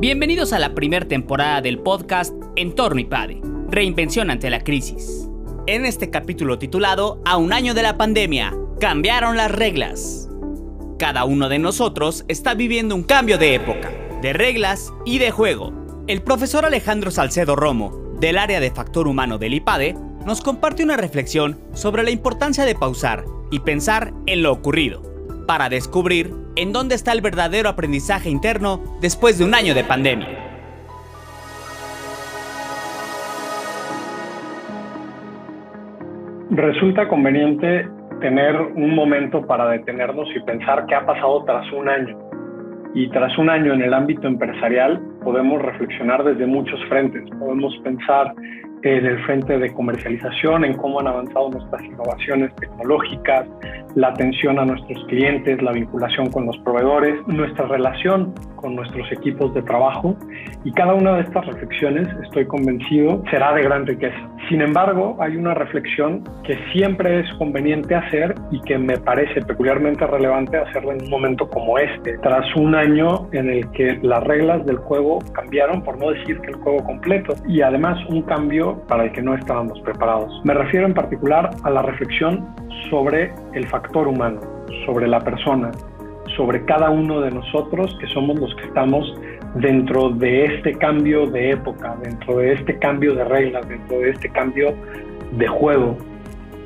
Bienvenidos a la primera temporada del podcast Entorno IPADE, Reinvención ante la crisis. En este capítulo titulado A un año de la pandemia, cambiaron las reglas. Cada uno de nosotros está viviendo un cambio de época, de reglas y de juego. El profesor Alejandro Salcedo Romo, del área de factor humano del IPADE, nos comparte una reflexión sobre la importancia de pausar y pensar en lo ocurrido, para descubrir en dónde está el verdadero aprendizaje interno después de un año de pandemia. Resulta conveniente tener un momento para detenernos y pensar qué ha pasado tras un año. Y tras un año en el ámbito empresarial podemos reflexionar desde muchos frentes. Podemos pensar en el frente de comercialización, en cómo han avanzado nuestras innovaciones tecnológicas, la atención a nuestros clientes, la vinculación con los proveedores, nuestra relación con nuestros equipos de trabajo y cada una de estas reflexiones, estoy convencido, será de gran riqueza. Sin embargo, hay una reflexión que siempre es conveniente hacer y que me parece peculiarmente relevante hacerlo en un momento como este, tras un año en el que las reglas del juego cambiaron, por no decir que el juego completo, y además un cambio para el que no estábamos preparados. Me refiero en particular a la reflexión sobre el factor humano, sobre la persona, sobre cada uno de nosotros que somos los que estamos dentro de este cambio de época, dentro de este cambio de reglas, dentro de este cambio de juego.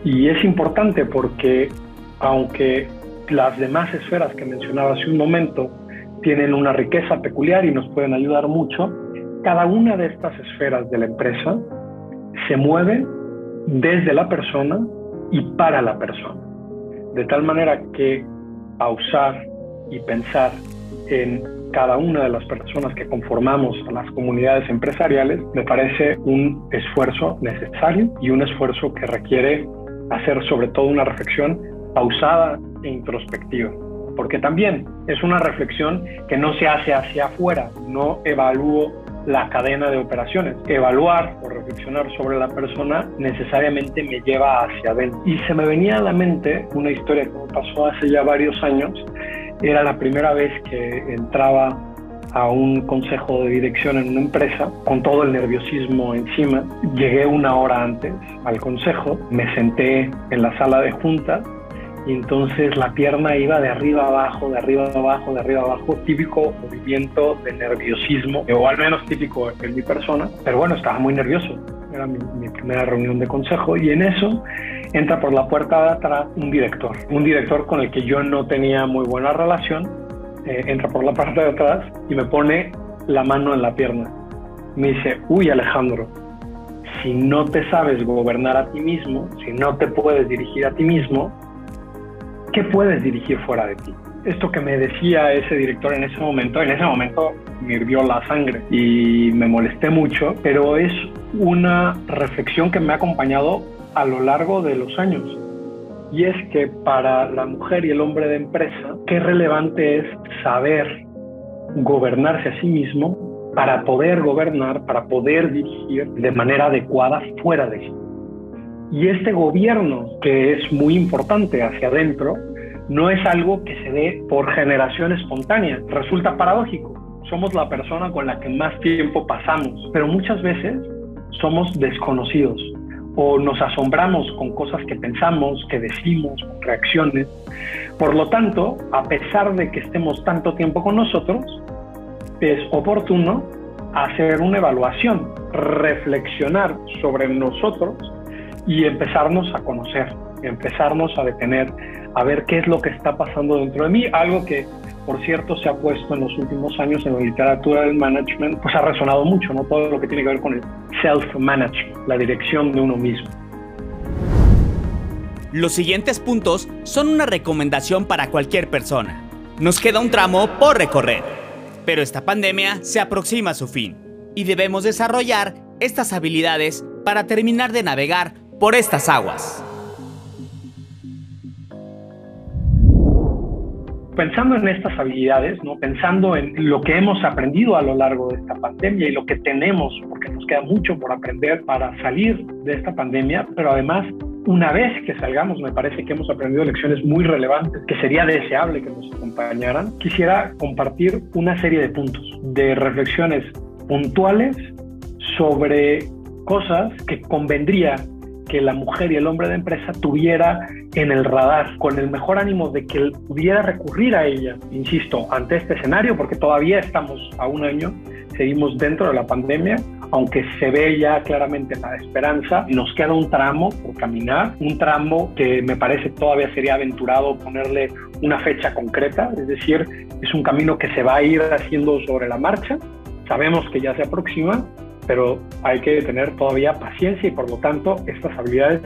Y es importante porque aunque las demás esferas que mencionaba hace un momento tienen una riqueza peculiar y nos pueden ayudar mucho, cada una de estas esferas de la empresa se mueve desde la persona y para la persona. De tal manera que pausar y pensar en cada una de las personas que conformamos las comunidades empresariales me parece un esfuerzo necesario y un esfuerzo que requiere hacer sobre todo una reflexión pausada e introspectiva. Porque también es una reflexión que no se hace hacia afuera, no evalúo la cadena de operaciones. Evaluar o reflexionar sobre la persona necesariamente me lleva hacia adentro. Y se me venía a la mente una historia que me pasó hace ya varios años. Era la primera vez que entraba a un consejo de dirección en una empresa con todo el nerviosismo encima. Llegué una hora antes al consejo, me senté en la sala de junta y entonces la pierna iba de arriba abajo, de arriba abajo, de arriba abajo, típico movimiento de nerviosismo, o al menos típico en mi persona, pero bueno, estaba muy nervioso, era mi, primera reunión de consejo. Y en eso entra por la puerta de atrás un director, un director con el que yo no tenía muy buena relación, eh, entra por la parte de atrás y me pone la mano en la pierna. Me dice, uy Alejandro, si no te sabes gobernar a ti mismo, si no te puedes dirigir a ti mismo, ¿qué puedes dirigir fuera de ti? Esto que me decía ese director en ese momento, en ese momento me hirvió la sangre y me molesté mucho, pero es una reflexión que me ha acompañado a lo largo de los años. Y es que para la mujer y el hombre de empresa, qué relevante es saber gobernarse a sí mismo para poder gobernar, para poder dirigir de manera adecuada fuera de sí. Y este gobierno, que es muy importante hacia adentro, no es algo que se dé por generación espontánea. Resulta paradójico. Somos la persona con la que más tiempo pasamos, pero muchas veces somos desconocidos o nos asombramos con cosas que pensamos, que decimos, con reacciones. Por lo tanto, a pesar de que estemos tanto tiempo con nosotros, es oportuno hacer una evaluación, reflexionar sobre nosotros y empezarnos a conocer, empezarnos a detener, a ver qué es lo que está pasando dentro de mí, algo que por cierto se ha puesto en los últimos años en la literatura del management, pues ha resonado mucho, ¿no? Todo lo que tiene que ver con el self-management, la dirección de uno mismo. Los siguientes puntos son una recomendación para cualquier persona. Nos queda un tramo por recorrer, pero esta pandemia se aproxima a su fin y debemos desarrollar estas habilidades para terminar de navegar por estas aguas. Pensando en estas habilidades, ¿no? pensando en lo que hemos aprendido a lo largo de esta pandemia y lo que tenemos, porque nos queda mucho por aprender para salir de esta pandemia, pero además una vez que salgamos, me parece que hemos aprendido lecciones muy relevantes, que sería deseable que nos acompañaran. Quisiera compartir una serie de puntos, de reflexiones puntuales sobre cosas que convendría que la mujer y el hombre de empresa tuviera en el radar, con el mejor ánimo de que pudiera recurrir a ella, insisto, ante este escenario, porque todavía estamos a un año, seguimos dentro de la pandemia, aunque se ve ya claramente la esperanza, nos queda un tramo por caminar, un tramo que me parece todavía sería aventurado ponerle una fecha concreta, es decir, es un camino que se va a ir haciendo sobre la marcha, sabemos que ya se aproxima, pero hay que tener todavía paciencia y por lo tanto estas habilidades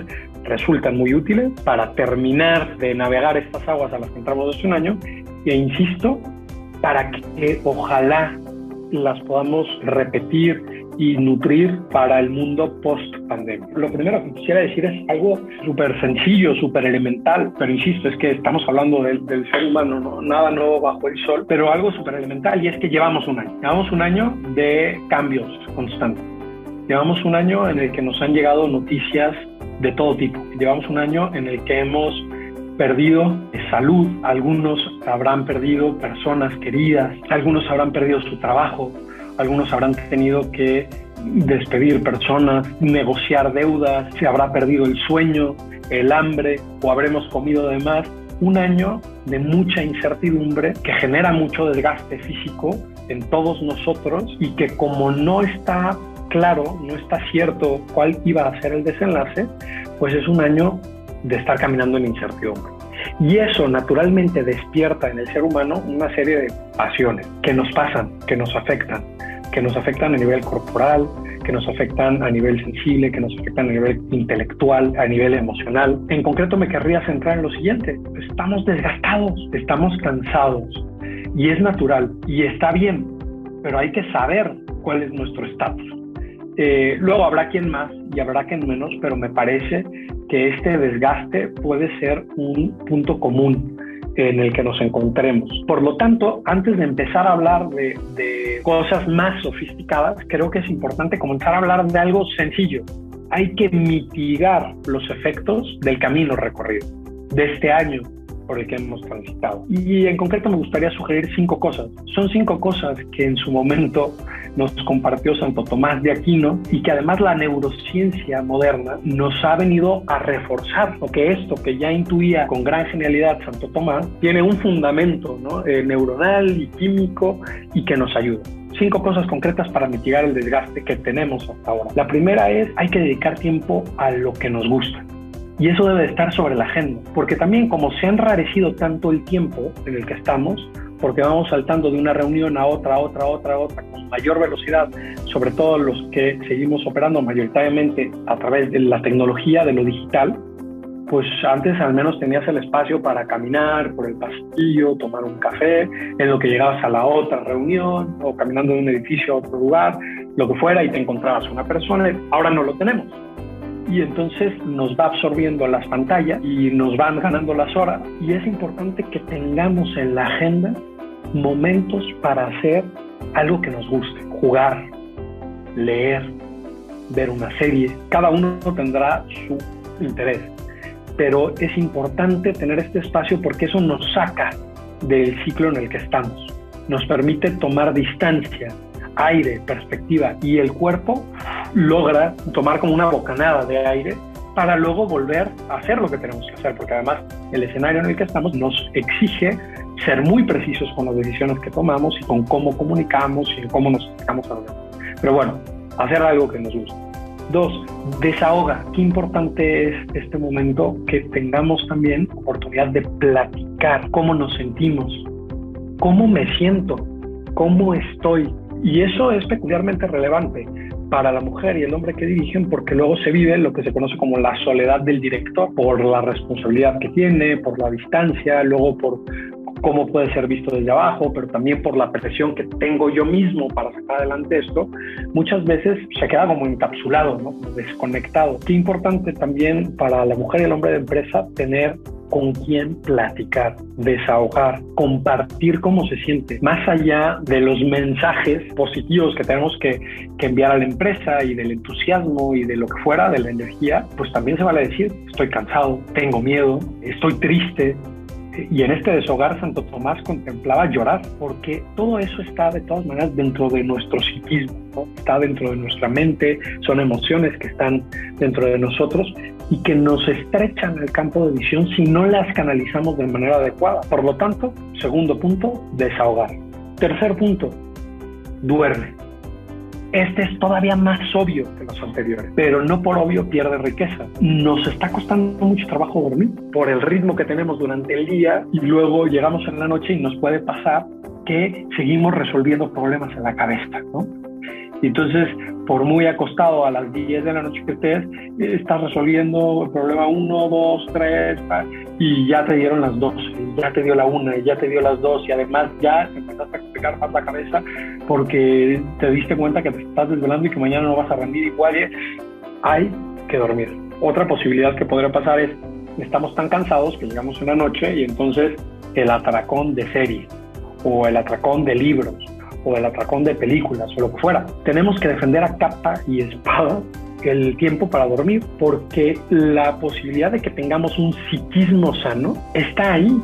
resultan muy útiles para terminar de navegar estas aguas a las que entramos hace un año. E insisto, para que ojalá las podamos repetir y nutrir para el mundo post pandemia. Lo primero que quisiera decir es algo súper sencillo, súper elemental, pero insisto, es que estamos hablando del, ser humano, nada nuevo bajo el sol, pero algo súper elemental y es que llevamos un año, llevamos un año de cambios constantes. Llevamos un año en el que nos han llegado noticias de todo tipo. Llevamos un año en el que hemos perdido salud, algunos habrán perdido personas queridas, algunos habrán perdido su trabajo, algunos habrán tenido que despedir personas, negociar deudas, se habrá perdido el sueño, el hambre o habremos comido de más. Un año de mucha incertidumbre que genera mucho desgaste físico en todos nosotros y que como no está claro, no está cierto cuál iba a ser el desenlace, pues es un año de estar caminando en incertidumbre. Y eso naturalmente despierta en el ser humano una serie de pasiones que nos pasan, que nos afectan, que nos afectan a nivel corporal, que nos afectan a nivel sensible, que nos afectan a nivel intelectual, a nivel emocional. En concreto me querría centrar en lo siguiente. Estamos desgastados, estamos cansados y es natural y está bien, pero hay que saber cuál es nuestro estatus. Eh, luego habrá quien más y habrá quien menos, pero me parece que este desgaste puede ser un punto común en el que nos encontremos. Por lo tanto, antes de empezar a hablar de, de, cosas más sofisticadas, creo que es importante comenzar a hablar de algo sencillo. Hay que mitigar los efectos del camino recorrido, de este año por el que hemos transitado. Y en concreto me gustaría sugerir cinco cosas. Son cinco cosas que en su momento nos compartió Santo Tomás de Aquino y que además la neurociencia moderna nos ha venido a reforzar, porque esto que ya intuía con gran genialidad Santo Tomás tiene un fundamento eh, neuronal y químico y que nos ayuda cinco cosas concretas para mitigar el desgaste que tenemos hasta ahora. La primera es hay que dedicar tiempo a lo que nos gusta. Y eso debe estar sobre la agenda, porque también como se ha enrarecido tanto el tiempo en el que estamos, porque vamos saltando de una reunión a otra, a otra, a otra, a otra, con mayor velocidad, sobre todo los que seguimos operando mayoritariamente a través de la tecnología, de lo digital, pues antes al menos tenías el espacio para caminar por el pasillo, tomar un café, en lo que llegabas a la otra reunión o caminando de un edificio a otro lugar, lo que fuera, y te encontrabas una persona. Ahora no lo tenemos y entonces nos va absorbiendo las pantallas y nos van ganando las horas. Y es importante que tengamos en la agenda momentos para hacer algo que nos guste, jugar, leer, ver una serie. Cada uno tendrá su interés, pero es importante tener este espacio porque eso nos saca del ciclo en el que estamos, nos permite tomar distancia, aire, perspectiva y el cuerpo logra tomar como una bocanada de aire para luego volver a hacer lo que tenemos que hacer, porque además el escenario en el que estamos nos exige ser muy precisos con las decisiones que tomamos y con cómo comunicamos y cómo nos acercamos a. Pero bueno, hacer algo que nos guste. Dos, desahoga. Qué importante es este momento que tengamos también oportunidad de platicar cómo nos sentimos, cómo me siento, cómo estoy. Y eso es peculiarmente relevante para la mujer y el hombre que dirigen porque luego se vive lo que se conoce como la soledad del director por la responsabilidad que tiene, por la distancia, luego por cómo puede ser visto desde abajo, pero también por la presión que tengo yo mismo para sacar adelante esto, muchas veces se queda como encapsulado, desconectado. Qué importante también para la mujer y el hombre de empresa tener con quién platicar, desahogar, compartir cómo se siente, más allá de los mensajes positivos que tenemos que, que, enviar a la empresa y del entusiasmo y de lo que fuera, de la energía, pues también se vale decir, estoy cansado, tengo miedo, estoy triste, y en este deshogar Santo Tomás contemplaba llorar, porque todo eso está de todas maneras dentro de nuestro psiquismo, está dentro de nuestra mente, son emociones que están dentro de nosotros y que nos estrechan el campo de visión si no las canalizamos de manera adecuada. Por lo tanto, segundo punto, desahogar. Tercer punto, duerme. Este es todavía más obvio que los anteriores, pero no por obvio pierde riqueza. Nos está costando mucho trabajo dormir por el ritmo que tenemos durante el día y luego llegamos en la noche y nos puede pasar que seguimos resolviendo problemas en la cabeza, ¿no? Entonces, por muy acostado a las 10 de la noche que estés, estás resolviendo el problema 1, 2, 3, y ya te dieron las 2, ya te dio la 1, y ya te dio las 2, y además ya te empezaste a complicar más la cabeza porque te diste cuenta que te estás desvelando y que mañana no vas a rendir igual. Hay que dormir. Otra posibilidad que podría pasar es, estamos tan cansados que llegamos una noche y entonces el atracón de serie o el atracón de libros o el atracón de películas o lo que fuera. Tenemos que defender a capa y espada el tiempo para dormir porque la posibilidad de que tengamos un psiquismo sano está ahí.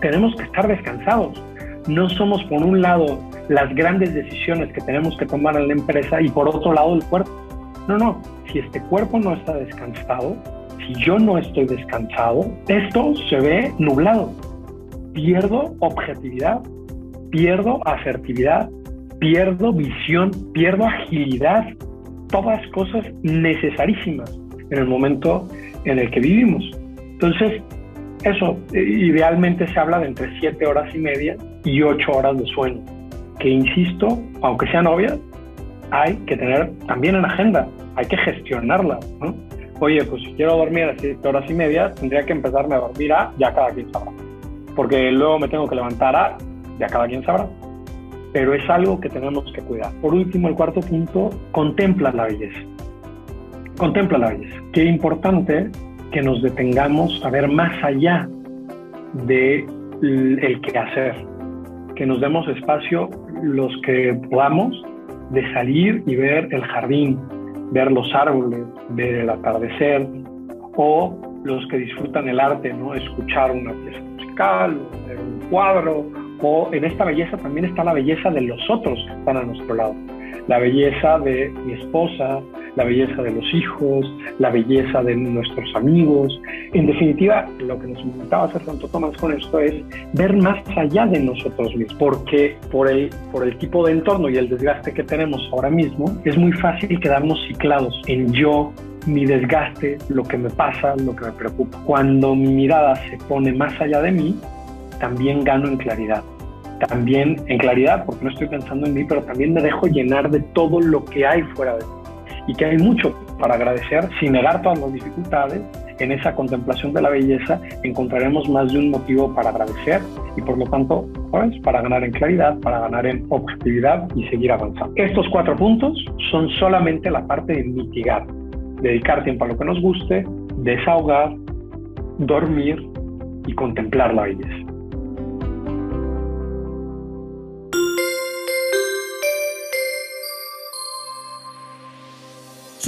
Tenemos que estar descansados. No somos por un lado las grandes decisiones que tenemos que tomar en la empresa y por otro lado el cuerpo. No, no, si este cuerpo no está descansado, si yo no estoy descansado, esto se ve nublado. Pierdo objetividad, pierdo asertividad, pierdo visión, pierdo agilidad, todas cosas necesarísimas en el momento en el que vivimos. Entonces, eso, idealmente se habla de entre siete horas y media y ocho horas de sueño, que insisto, aunque sean obvias, hay que tener también en agenda, hay que gestionarla. Oye, pues si quiero dormir a siete horas y media, tendría que empezarme a dormir a ya cada quien sabrá, porque luego me tengo que levantar a ya cada quien sabrá pero es algo que tenemos que cuidar. Por último, el cuarto punto, contempla la belleza. Contempla la belleza. Qué importante que nos detengamos a ver más allá de el que hacer, que nos demos espacio los que podamos de salir y ver el jardín, ver los árboles, ver el atardecer o los que disfrutan el arte, ¿no? escuchar una pieza musical, ver un cuadro o en esta belleza también está la belleza de los otros que están a nuestro lado. La belleza de mi esposa, la belleza de los hijos, la belleza de nuestros amigos. En definitiva, lo que nos invitaba hacer Santo Tomás con esto es ver más allá de nosotros mismos, porque por el, por el tipo de entorno y el desgaste que tenemos ahora mismo, es muy fácil quedarnos ciclados en yo, mi desgaste, lo que me pasa, lo que me preocupa. Cuando mi mirada se pone más allá de mí, también gano en claridad. También en claridad, porque no estoy pensando en mí, pero también me dejo llenar de todo lo que hay fuera de mí. Y que hay mucho para agradecer, sin negar todas las dificultades. En esa contemplación de la belleza encontraremos más de un motivo para agradecer y por lo tanto, para ganar en claridad, para ganar en objetividad y seguir avanzando. Estos cuatro puntos son solamente la parte de mitigar, dedicar tiempo a lo que nos guste, desahogar, dormir y contemplar la belleza.